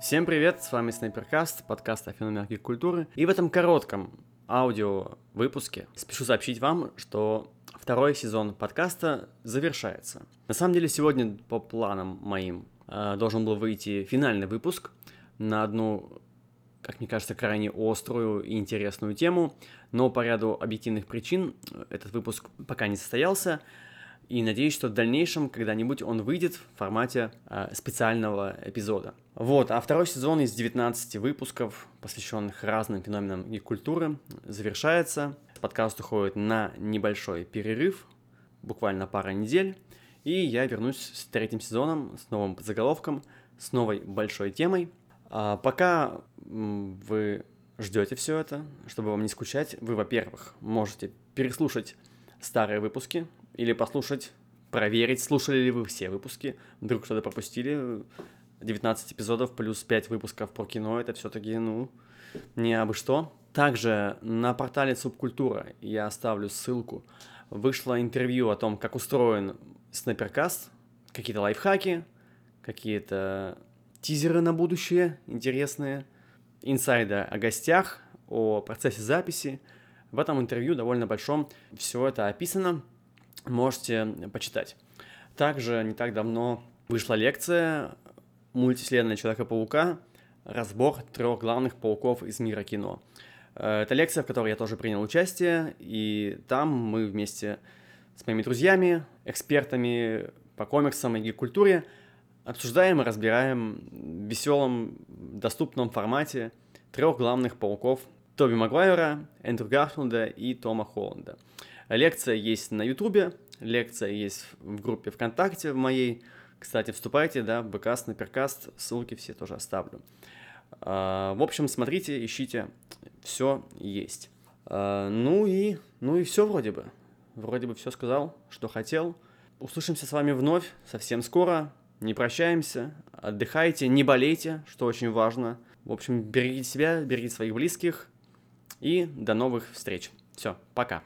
Всем привет, с вами Снайперкаст, подкаст о феноменах культуры. И в этом коротком аудио выпуске спешу сообщить вам, что второй сезон подкаста завершается. На самом деле сегодня по планам моим э, должен был выйти финальный выпуск на одну, как мне кажется, крайне острую и интересную тему, но по ряду объективных причин этот выпуск пока не состоялся, и надеюсь, что в дальнейшем когда-нибудь он выйдет в формате э, специального эпизода. Вот, а второй сезон из 19 выпусков, посвященных разным феноменам и культуры, завершается. Подкаст уходит на небольшой перерыв, буквально пара недель, и я вернусь с третьим сезоном, с новым подзаголовком, с новой большой темой. А пока вы ждете все это, чтобы вам не скучать, вы, во-первых, можете переслушать старые выпуски или послушать, проверить, слушали ли вы все выпуски, вдруг что-то пропустили. 19 эпизодов плюс 5 выпусков про кино, это все-таки, ну, не абы что. Также на портале Субкультура я оставлю ссылку. Вышло интервью о том, как устроен снайперкаст, какие-то лайфхаки, какие-то тизеры на будущее интересные, инсайды о гостях, о процессе записи. В этом интервью довольно большом все это описано, можете почитать. Также не так давно вышла лекция «Мультивселенная Человека-паука. Разбор трех главных пауков из мира кино». Э, это лекция, в которой я тоже принял участие, и там мы вместе с моими друзьями, экспертами по комиксам и гик-культуре обсуждаем и разбираем в веселом, доступном формате трех главных пауков Тоби Магуайра, Эндрю Гарфилда и Тома Холланда. Лекция есть на Ютубе, лекция есть в группе ВКонтакте в моей. Кстати, вступайте, да, в БК, Снайперкаст, ссылки все тоже оставлю. А, в общем, смотрите, ищите, все есть. А, ну и, ну и все вроде бы. Вроде бы все сказал, что хотел. Услышимся с вами вновь совсем скоро. Не прощаемся, отдыхайте, не болейте, что очень важно. В общем, берегите себя, берегите своих близких. И до новых встреч. Все, пока.